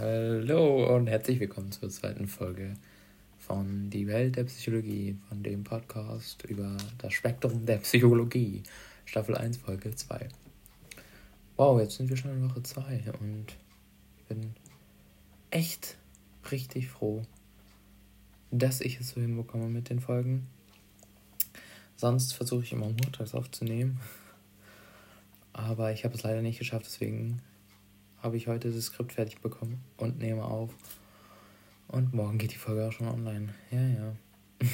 Hallo und herzlich willkommen zur zweiten Folge von Die Welt der Psychologie, von dem Podcast über das Spektrum der Psychologie, Staffel 1, Folge 2. Wow, jetzt sind wir schon in Woche 2 und bin echt richtig froh, dass ich es so hinbekomme mit den Folgen. Sonst versuche ich immer montags aufzunehmen, aber ich habe es leider nicht geschafft, deswegen habe ich heute das Skript fertig bekommen und nehme auf. Und morgen geht die Folge auch schon online. Ja, ja.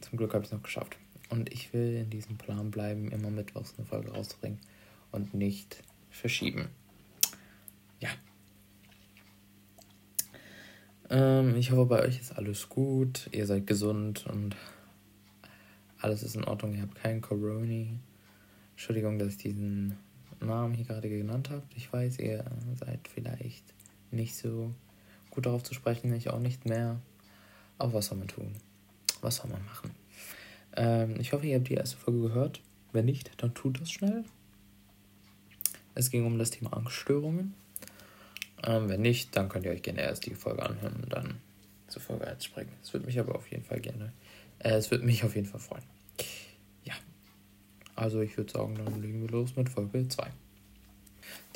Zum Glück habe ich es noch geschafft. Und ich will in diesem Plan bleiben, immer mittwochs eine Folge rauszubringen und nicht verschieben. Ja. Ähm, ich hoffe, bei euch ist alles gut. Ihr seid gesund und alles ist in Ordnung. Ihr habt kein Corona. Entschuldigung, dass ich diesen Namen hier gerade genannt habt. Ich weiß, ihr seid vielleicht nicht so gut darauf zu sprechen, ich auch nicht mehr. Aber was soll man tun? Was soll man machen? Ähm, ich hoffe, ihr habt die erste Folge gehört. Wenn nicht, dann tut das schnell. Es ging um das Thema Angststörungen. Ähm, wenn nicht, dann könnt ihr euch gerne erst die Folge anhören und dann zur Folge 1 springen. Es würde mich aber auf jeden Fall gerne, äh, es würde mich auf jeden Fall freuen. Also ich würde sagen, dann legen wir los mit Folge 2.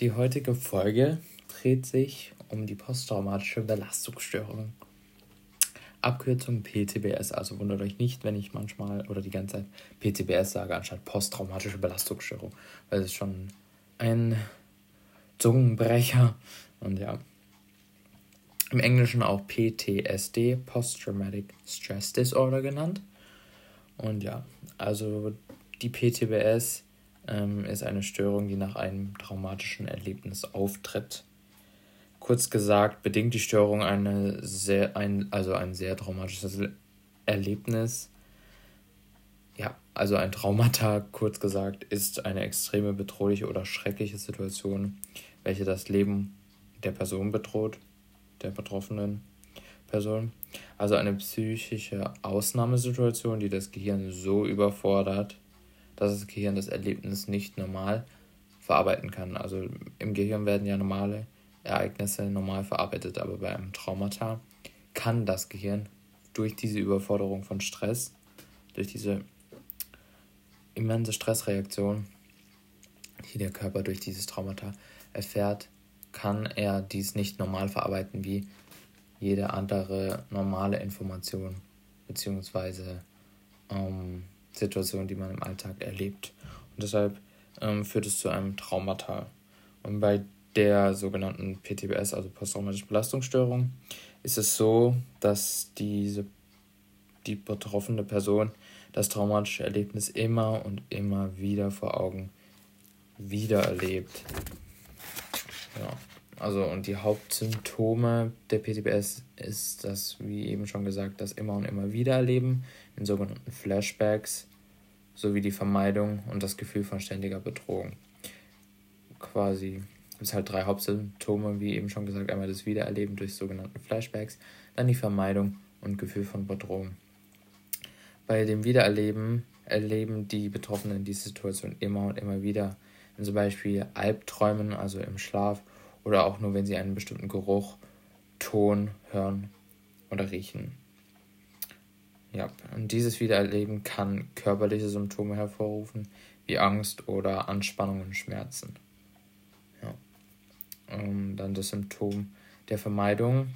Die heutige Folge dreht sich um die posttraumatische Belastungsstörung. Abkürzung PTBS, also wundert euch nicht, wenn ich manchmal oder die ganze Zeit PTBS sage, anstatt posttraumatische Belastungsstörung, weil es ist schon ein Zungenbrecher und ja. Im Englischen auch PTSD, Post-Traumatic Stress Disorder genannt. Und ja, also die PTBS ähm, ist eine Störung, die nach einem traumatischen Erlebnis auftritt. Kurz gesagt, bedingt die Störung eine sehr, ein, also ein sehr traumatisches Erlebnis. Ja, also ein Traumata, kurz gesagt, ist eine extreme bedrohliche oder schreckliche Situation, welche das Leben der Person bedroht, der betroffenen Person. Also eine psychische Ausnahmesituation, die das Gehirn so überfordert, dass das Gehirn das Erlebnis nicht normal verarbeiten kann. Also im Gehirn werden ja normale Ereignisse normal verarbeitet, aber bei einem Traumata kann das Gehirn durch diese Überforderung von Stress, durch diese immense Stressreaktion, die der Körper durch dieses Traumata erfährt, kann er dies nicht normal verarbeiten wie jede andere normale Information beziehungsweise ähm, Situation, die man im Alltag erlebt. Und deshalb ähm, führt es zu einem Traumata. Und bei der sogenannten PTBS, also posttraumatische Belastungsstörung, ist es so, dass diese, die betroffene Person das traumatische Erlebnis immer und immer wieder vor Augen wiedererlebt. Ja. Also und die Hauptsymptome der PTBS ist das, wie eben schon gesagt, das immer und immer wieder erleben in sogenannten Flashbacks sowie die Vermeidung und das Gefühl von ständiger Bedrohung. Quasi gibt es halt drei Hauptsymptome, wie eben schon gesagt, einmal das Wiedererleben durch sogenannte Flashbacks, dann die Vermeidung und Gefühl von Bedrohung. Bei dem Wiedererleben erleben die Betroffenen die Situation immer und immer wieder, wenn zum Beispiel Albträumen, also im Schlaf, oder auch nur wenn sie einen bestimmten Geruch, Ton hören oder riechen. Ja, und dieses Wiedererleben kann körperliche Symptome hervorrufen, wie Angst oder Anspannung und Schmerzen. Ja. Und dann das Symptom der Vermeidung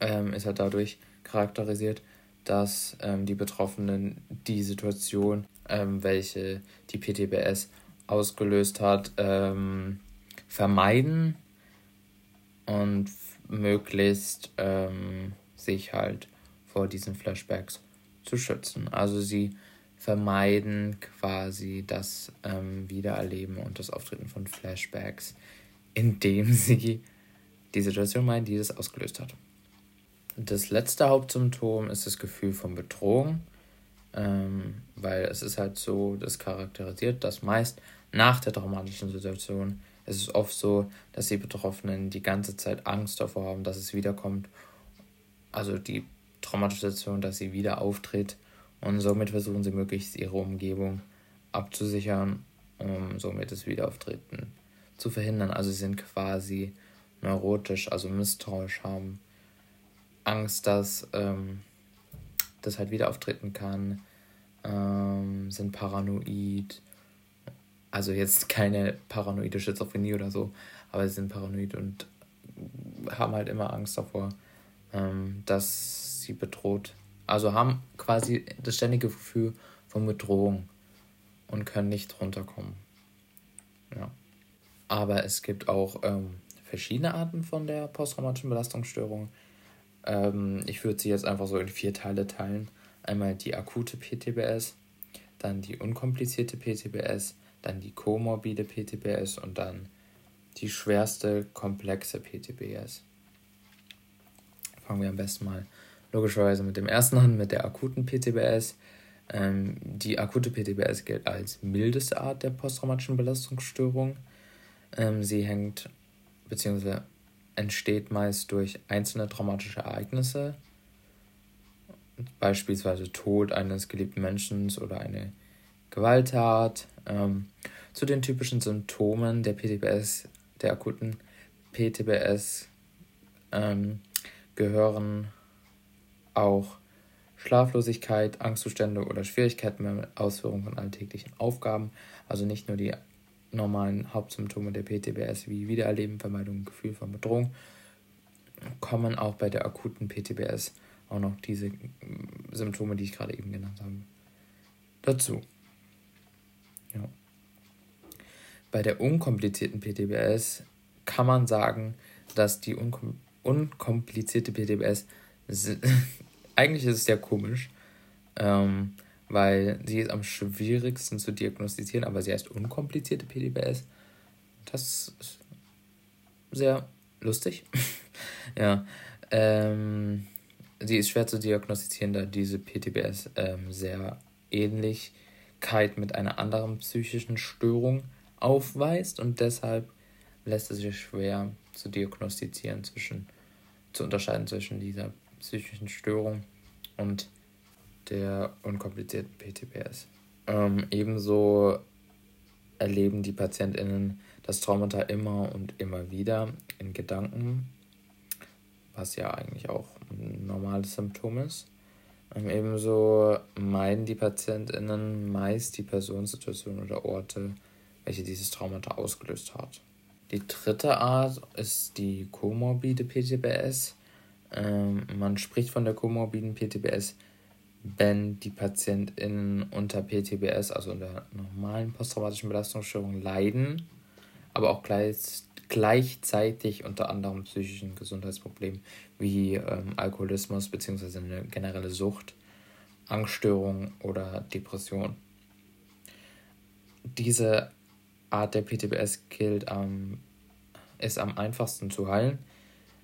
ähm, ist halt dadurch charakterisiert, dass ähm, die Betroffenen die Situation, ähm, welche die PTBS ausgelöst hat, ähm, vermeiden und möglichst ähm, sich halt vor diesen Flashbacks zu schützen. Also sie vermeiden quasi das ähm, Wiedererleben und das Auftreten von Flashbacks, indem sie die Situation meinen, die das ausgelöst hat. Das letzte Hauptsymptom ist das Gefühl von Bedrohung, ähm, weil es ist halt so, das charakterisiert, dass meist nach der traumatischen Situation es ist oft so, dass die Betroffenen die ganze Zeit Angst davor haben, dass es wiederkommt. Also die traumatische Situation, dass sie wieder auftritt. Und somit versuchen sie möglichst ihre Umgebung abzusichern, um somit das Wiederauftreten zu verhindern. Also sie sind quasi neurotisch, also misstrauisch haben, Angst, dass ähm, das halt wieder auftreten kann, ähm, sind paranoid, also jetzt keine paranoide Schizophrenie oder so, aber sie sind paranoid und haben halt immer Angst davor, ähm, dass sie bedroht, also haben quasi das ständige Gefühl von Bedrohung und können nicht runterkommen. Ja. Aber es gibt auch ähm, verschiedene Arten von der posttraumatischen Belastungsstörung. Ähm, ich würde sie jetzt einfach so in vier Teile teilen. Einmal die akute PTBS, dann die unkomplizierte PTBS, dann die komorbide PTBS und dann die schwerste komplexe PTBS. Fangen wir am besten mal logischerweise mit dem ersten an, mit der akuten PTBS. Ähm, die akute PTBS gilt als mildeste Art der posttraumatischen Belastungsstörung. Ähm, sie hängt bzw. entsteht meist durch einzelne traumatische Ereignisse, beispielsweise Tod eines geliebten Menschen oder eine Gewalttat. Ähm, zu den typischen Symptomen der PTBS, der akuten PTBS, ähm, gehören auch Schlaflosigkeit, Angstzustände oder Schwierigkeiten bei der Ausführung von alltäglichen Aufgaben, also nicht nur die normalen Hauptsymptome der PTBS wie Wiedererleben, Vermeidung, Gefühl von Bedrohung, kommen auch bei der akuten PTBS auch noch diese Symptome, die ich gerade eben genannt habe, dazu. Ja. Bei der unkomplizierten PTBS kann man sagen, dass die unkom unkomplizierte PTBS eigentlich ist es sehr komisch, ähm, weil sie ist am schwierigsten zu diagnostizieren, aber sie heißt unkomplizierte PTBS. Das ist sehr lustig. ja. Ähm, sie ist schwer zu diagnostizieren, da diese PTBS ähm, sehr Ähnlichkeit mit einer anderen psychischen Störung aufweist und deshalb lässt es sich schwer zu diagnostizieren zwischen zu unterscheiden zwischen dieser psychischen Störung und der unkomplizierten PTBS. Ähm, ebenso erleben die PatientInnen das Traumata immer und immer wieder in Gedanken, was ja eigentlich auch ein normales Symptom ist. Ähm, ebenso meiden die PatientInnen meist die Person, Situation oder Orte, welche dieses Traumata ausgelöst hat. Die dritte Art ist die komorbide PTBS. Ähm, man spricht von der komorbiden PTBS, wenn die PatientInnen unter PTBS, also unter normalen posttraumatischen Belastungsstörungen, leiden, aber auch gleich, gleichzeitig unter anderem psychischen Gesundheitsproblemen wie ähm, Alkoholismus bzw. eine generelle Sucht, Angststörung oder Depression. Diese Art der PTBS gilt am, ist am einfachsten zu heilen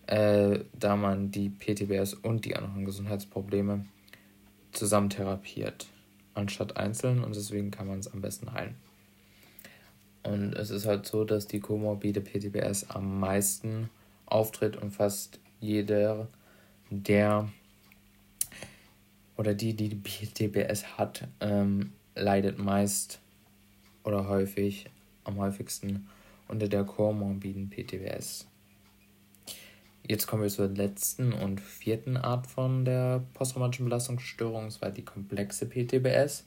äh, da man die PTBS und die anderen Gesundheitsprobleme zusammen therapiert, anstatt einzeln und deswegen kann man es am besten heilen. Und es ist halt so, dass die komorbide PTBS am meisten auftritt und fast jeder, der oder die, die die PTBS hat, ähm, leidet meist oder häufig, am häufigsten unter der komorbiden PTBS. Jetzt kommen wir zur letzten und vierten Art von der posttraumatischen Belastungsstörung, und zwar die komplexe PTBS.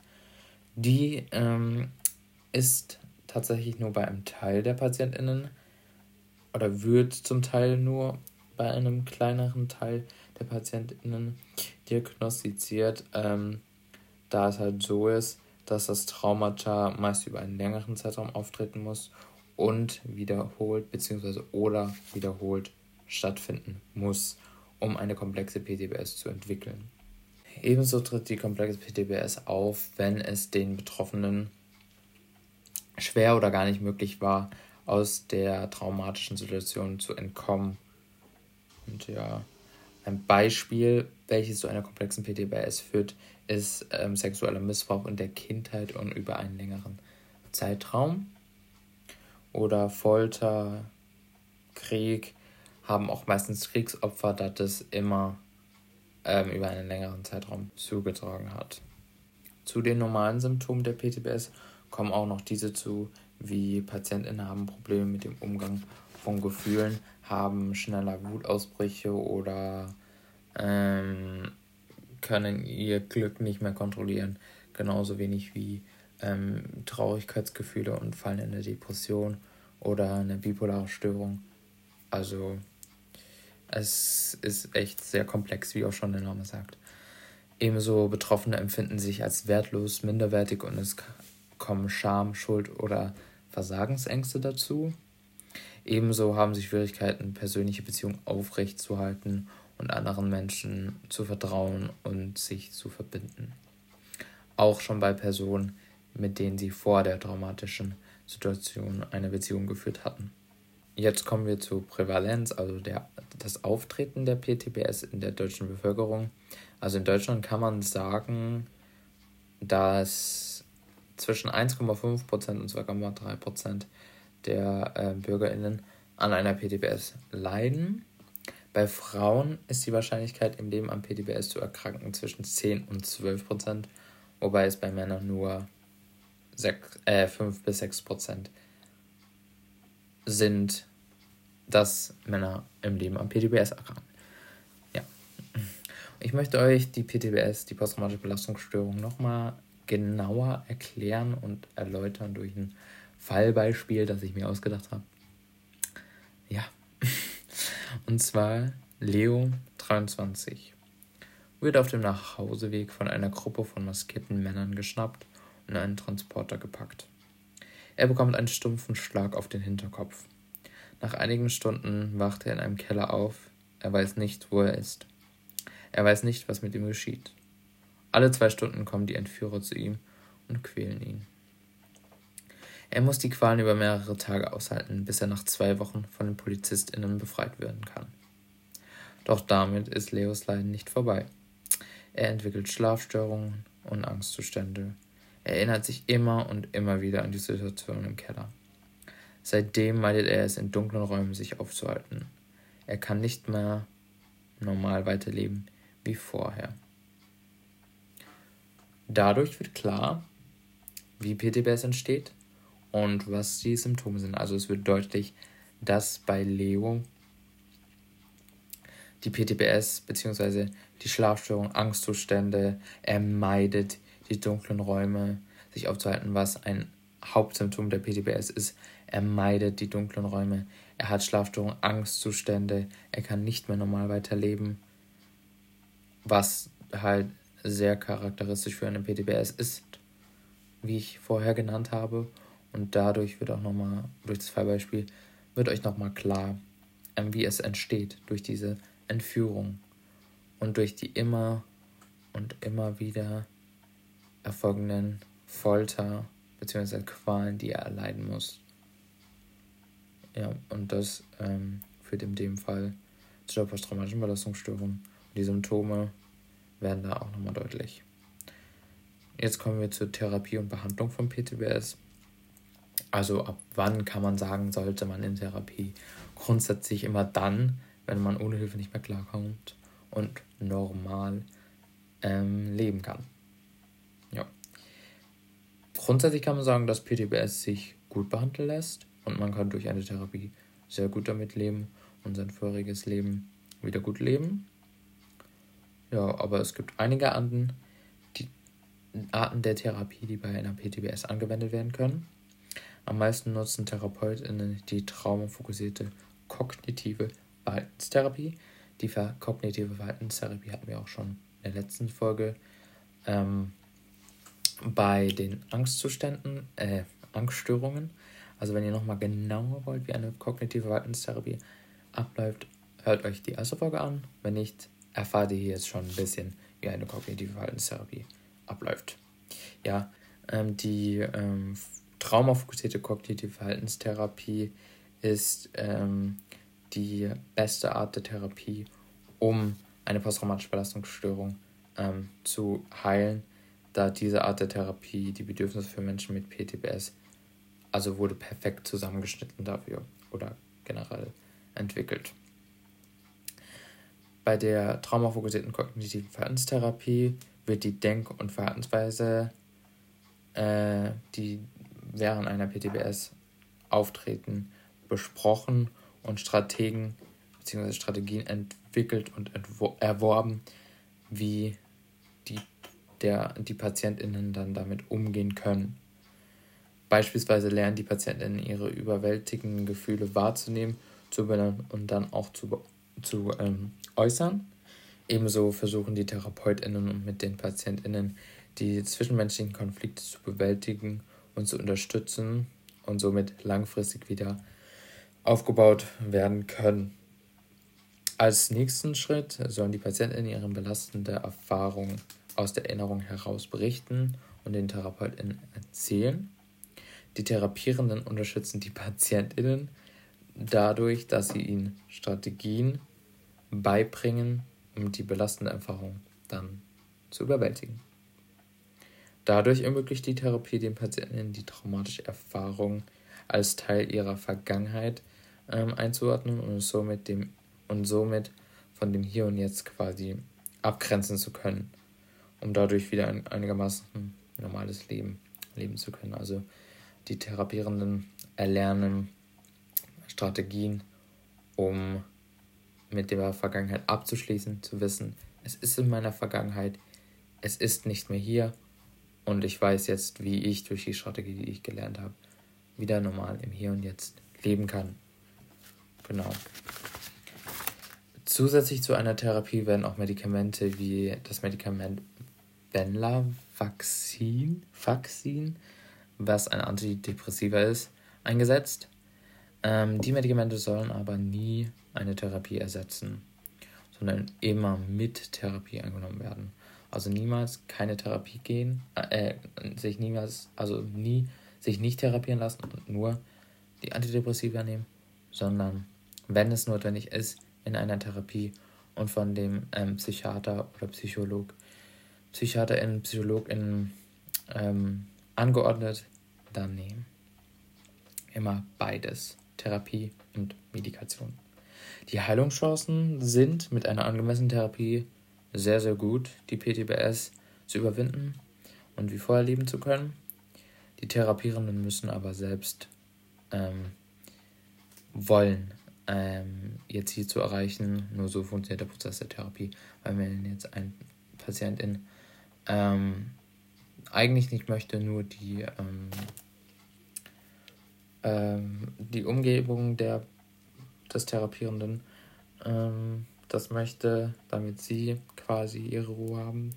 Die ähm, ist tatsächlich nur bei einem Teil der PatientInnen oder wird zum Teil nur bei einem kleineren Teil der PatientInnen diagnostiziert, ähm, da es halt so ist, dass das Traumata meist über einen längeren Zeitraum auftreten muss und wiederholt bzw. oder wiederholt stattfinden muss, um eine komplexe PTBS zu entwickeln. Ebenso tritt die komplexe PTBS auf, wenn es den Betroffenen schwer oder gar nicht möglich war, aus der traumatischen Situation zu entkommen. Und ja, ein Beispiel, welches zu einer komplexen PTBS führt, ist ähm, sexueller Missbrauch in der Kindheit und über einen längeren Zeitraum. Oder Folter, Krieg, haben auch meistens Kriegsopfer, da das immer ähm, über einen längeren Zeitraum zugetragen hat. Zu den normalen Symptomen der PTBS kommen auch noch diese zu, wie PatientInnen haben Probleme mit dem Umgang von Gefühlen, haben schneller Wutausbrüche oder ähm, können ihr Glück nicht mehr kontrollieren, genauso wenig wie ähm, Traurigkeitsgefühle und fallen in eine Depression oder eine bipolare Störung. Also es ist echt sehr komplex, wie auch schon der Name sagt. Ebenso Betroffene empfinden sich als wertlos, minderwertig und es kommen Scham, Schuld oder Versagensängste dazu. Ebenso haben sie Schwierigkeiten, persönliche Beziehungen aufrechtzuerhalten und anderen Menschen zu vertrauen und sich zu verbinden. Auch schon bei Personen, mit denen sie vor der traumatischen Situation eine Beziehung geführt hatten. Jetzt kommen wir zur Prävalenz, also der, das Auftreten der PTBS in der deutschen Bevölkerung. Also in Deutschland kann man sagen, dass zwischen 1,5% und 2,3% der äh, BürgerInnen an einer PTBS leiden. Bei Frauen ist die Wahrscheinlichkeit, im Leben an PTBS zu erkranken, zwischen 10 und 12 Prozent, wobei es bei Männern nur 6, äh, 5 bis 6 Prozent sind, dass Männer im Leben an PTBS erkranken. Ja. Ich möchte euch die PTBS, die posttraumatische Belastungsstörung, nochmal genauer erklären und erläutern durch ein Fallbeispiel, das ich mir ausgedacht habe. Ja. Und zwar Leo 23 wird auf dem Nachhauseweg von einer Gruppe von maskierten Männern geschnappt und in einen Transporter gepackt. Er bekommt einen stumpfen Schlag auf den Hinterkopf. Nach einigen Stunden wacht er in einem Keller auf. Er weiß nicht, wo er ist. Er weiß nicht, was mit ihm geschieht. Alle zwei Stunden kommen die Entführer zu ihm und quälen ihn. Er muss die Qualen über mehrere Tage aushalten, bis er nach zwei Wochen von den PolizistInnen befreit werden kann. Doch damit ist Leos Leiden nicht vorbei. Er entwickelt Schlafstörungen und Angstzustände. Er erinnert sich immer und immer wieder an die Situation im Keller. Seitdem meidet er es, in dunklen Räumen sich aufzuhalten. Er kann nicht mehr normal weiterleben wie vorher. Dadurch wird klar, wie PTBS entsteht und was die Symptome sind. Also es wird deutlich, dass bei Leo die PTBS bzw. die Schlafstörung, Angstzustände, er meidet die dunklen Räume, sich aufzuhalten, was ein Hauptsymptom der PTBS ist. Er meidet die dunklen Räume, er hat Schlafstörungen, Angstzustände, er kann nicht mehr normal weiterleben, was halt sehr charakteristisch für eine PTBS ist, wie ich vorher genannt habe. Und dadurch wird auch nochmal, durch das Fallbeispiel, wird euch nochmal klar, ähm, wie es entsteht durch diese Entführung und durch die immer und immer wieder erfolgenden Folter bzw. Qualen, die er erleiden muss. Ja, und das ähm, führt in dem Fall zu der posttraumatischen Belastungsstörung. Die Symptome werden da auch nochmal deutlich. Jetzt kommen wir zur Therapie und Behandlung von PTBS. Also ab wann kann man sagen, sollte man in Therapie? Grundsätzlich immer dann, wenn man ohne Hilfe nicht mehr klarkommt und normal ähm, leben kann. Grundsätzlich kann man sagen, dass PTBS sich gut behandeln lässt und man kann durch eine Therapie sehr gut damit leben und sein voriges Leben wieder gut leben. Ja, aber es gibt einige Arten, die, Arten der Therapie, die bei einer PTBS angewendet werden können. Am meisten nutzen TherapeutInnen die traumafokussierte kognitive Verhaltenstherapie. Die kognitive Verhaltenstherapie hatten wir auch schon in der letzten Folge. Ähm, bei den Angstzuständen, äh, Angststörungen, also wenn ihr nochmal genauer wollt, wie eine kognitive Verhaltenstherapie abläuft, hört euch die erste Folge an. Wenn nicht, erfahrt ihr jetzt schon ein bisschen, wie eine kognitive Verhaltenstherapie abläuft. Ja, ähm, die ähm, traumafokussierte kognitive Verhaltenstherapie ist ähm, die beste Art der Therapie, um eine posttraumatische Belastungsstörung ähm, zu heilen, da diese Art der Therapie die Bedürfnisse für Menschen mit PTBS also wurde perfekt zusammengeschnitten dafür oder generell entwickelt. Bei der traumafokussierten kognitiven Verhaltenstherapie wird die Denk- und Verhaltensweise, äh, die während einer PTBS auftreten, besprochen und Strategen bzw. Strategien entwickelt und erworben, wie der, die PatientInnen dann damit umgehen können. Beispielsweise lernen die PatientInnen ihre überwältigenden Gefühle wahrzunehmen, zu benennen und dann auch zu, zu ähm, äußern. Ebenso versuchen die TherapeutInnen mit den PatientInnen die zwischenmenschlichen Konflikte zu bewältigen und zu unterstützen und somit langfristig wieder aufgebaut werden können. Als nächsten Schritt sollen die PatientInnen ihre belastende Erfahrung aus der Erinnerung heraus berichten und den TherapeutInnen erzählen. Die Therapierenden unterstützen die PatientInnen dadurch, dass sie ihnen Strategien beibringen, um die belastende Erfahrung dann zu überwältigen. Dadurch ermöglicht die Therapie den Patienten die traumatische Erfahrung als Teil ihrer Vergangenheit ähm, einzuordnen und somit, dem, und somit von dem Hier und Jetzt quasi abgrenzen zu können, um dadurch wieder ein einigermaßen normales Leben leben zu können. Also die Therapierenden erlernen Strategien, um mit der Vergangenheit abzuschließen, zu wissen, es ist in meiner Vergangenheit, es ist nicht mehr hier und ich weiß jetzt, wie ich durch die Strategie, die ich gelernt habe, wieder normal im Hier und Jetzt leben kann. Genau. Zusätzlich zu einer Therapie werden auch Medikamente wie das Medikament Benlavaxin, Vaccin, was ein Antidepressiva ist, eingesetzt. Ähm, die Medikamente sollen aber nie eine Therapie ersetzen, sondern immer mit Therapie angenommen werden. Also niemals keine Therapie gehen, äh, sich niemals, also nie sich nicht therapieren lassen und nur die Antidepressiva nehmen, sondern wenn es notwendig ist, in einer Therapie und von dem ähm, Psychiater oder Psycholog, Psychiaterin, Psychologin ähm, angeordnet, dann nehmen. Immer beides. Therapie und Medikation. Die Heilungschancen sind mit einer angemessenen Therapie sehr, sehr gut, die PTBS zu überwinden und wie vorher leben zu können. Die Therapierenden müssen aber selbst ähm, wollen, ähm, ihr Ziel zu erreichen. Nur so funktioniert der Prozess der Therapie. Weil wenn jetzt ein Patientin ähm, eigentlich nicht möchte, nur die ähm, ähm, die Umgebung der, des Therapierenden ähm, das möchte, damit sie quasi ihre Ruhe haben,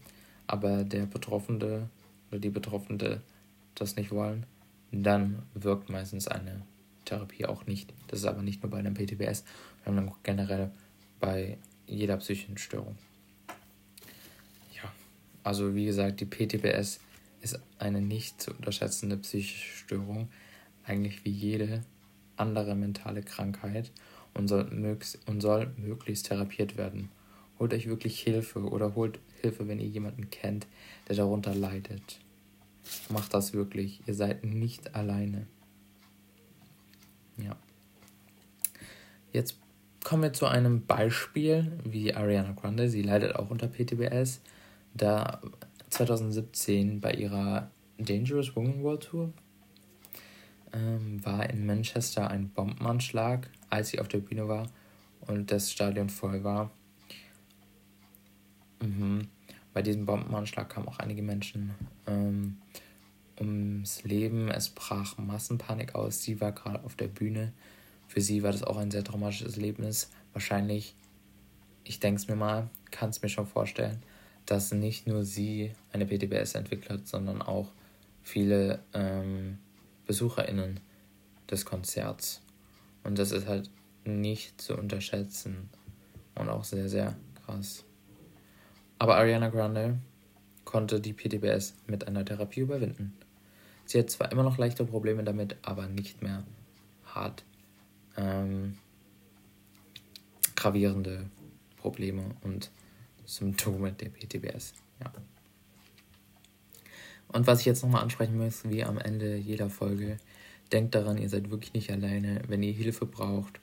aber der Betroffene oder die Betroffene das nicht wollen, dann wirkt meistens eine Therapie auch nicht. Das ist aber nicht nur bei einem PTBS, sondern generell bei jeder psychischen Störung. Also wie gesagt, die PTBS ist eine nicht zu unterschätzende psychische Störung, eigentlich wie jede andere mentale Krankheit und soll, und soll möglichst therapiert werden. Holt euch wirklich Hilfe oder holt Hilfe, wenn ihr jemanden kennt, der darunter leidet. Macht das wirklich. Ihr seid nicht alleine. Ja. Jetzt kommen wir zu einem Beispiel, wie Ariana Grande. Sie leidet auch unter PTBS. Da 2017 bei ihrer Dangerous Woman World Tour ähm, war in Manchester ein Bombenanschlag, als sie auf der Bühne war und das Stadion voll war. Mhm. Bei diesem Bombenanschlag kamen auch einige Menschen ähm, ums Leben. Es brach Massenpanik aus. Sie war gerade auf der Bühne. Für sie war das auch ein sehr traumatisches Erlebnis. Wahrscheinlich, ich denke es mir mal, kann es mir schon vorstellen, dass nicht nur sie eine PTBS entwickelt sondern auch viele ähm, BesucherInnen des Konzerts. Und das ist halt nicht zu unterschätzen und auch sehr, sehr krass. Aber Ariana Grande konnte die PTBS mit einer Therapie überwinden. Sie hat zwar immer noch leichte Probleme damit, aber nicht mehr hart ähm, gravierende Probleme und Symptome der PTBS. Ja. Und was ich jetzt nochmal ansprechen muss, wie am Ende jeder Folge, denkt daran, ihr seid wirklich nicht alleine. Wenn ihr Hilfe braucht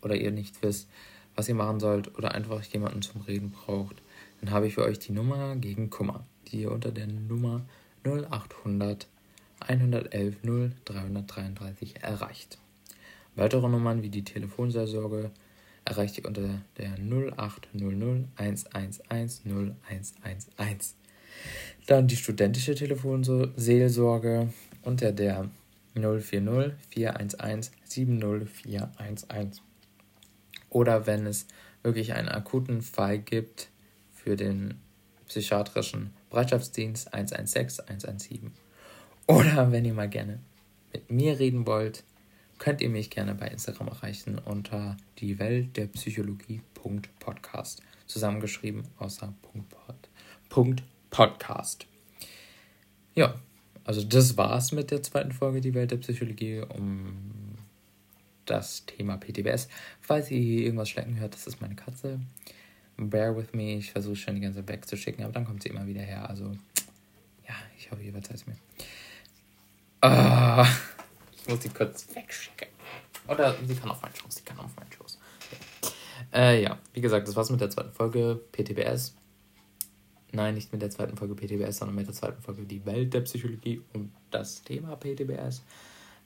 oder ihr nicht wisst, was ihr machen sollt oder einfach jemanden zum Reden braucht, dann habe ich für euch die Nummer gegen Kummer, die ihr unter der Nummer 0800 111 0 333 erreicht. Weitere Nummern wie die Telefonseelsorge erreicht ihr unter der 0800 111 0111. Dann die studentische Telefonseelsorge unter der 040 411 70411. Oder wenn es wirklich einen akuten Fall gibt für den psychiatrischen Bereitschaftsdienst 116 117. Oder wenn ihr mal gerne mit mir reden wollt, könnt ihr mich gerne bei Instagram erreichen unter die Welt der Psychologie.podcast. Zusammengeschrieben außer Punkt, Podcast. Ja, also das war's mit der zweiten Folge Die Welt der Psychologie um das Thema PTBS. Falls ihr hier irgendwas schlecken hört, das ist meine Katze. Bear with me, ich versuche schon die ganze Zeit wegzuschicken, aber dann kommt sie immer wieder her. Also, ja, ich hoffe, ihr verzeiht mir. Ah, muss sie kurz wegschicken. Oder sie kann auf meinen Schoß, sie kann auf meinen Schoß. Ja. Äh, ja, wie gesagt, das war's mit der zweiten Folge PTBS. Nein, nicht mit der zweiten Folge PTBS, sondern mit der zweiten Folge Die Welt der Psychologie und das Thema PTBS.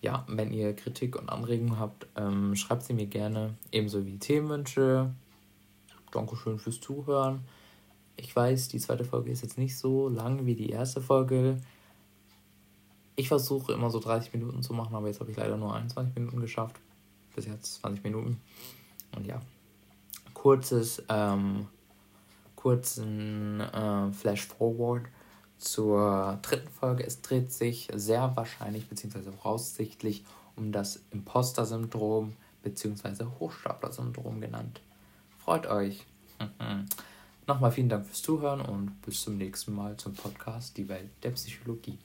Ja, wenn ihr Kritik und Anregungen habt, ähm, schreibt sie mir gerne. Ebenso wie Themenwünsche. Dankeschön fürs Zuhören. Ich weiß, die zweite Folge ist jetzt nicht so lang wie die erste Folge. Ich versuche immer so 30 Minuten zu machen, aber jetzt habe ich leider nur 21 Minuten geschafft. Bis jetzt 20 Minuten. Und ja, kurzes ähm, kurzen äh, Flash Forward zur dritten Folge. Es dreht sich sehr wahrscheinlich bzw. voraussichtlich um das Imposter-Syndrom bzw. Hochstapler-Syndrom genannt. Freut euch. Nochmal vielen Dank fürs Zuhören und bis zum nächsten Mal zum Podcast Die Welt der Psychologie.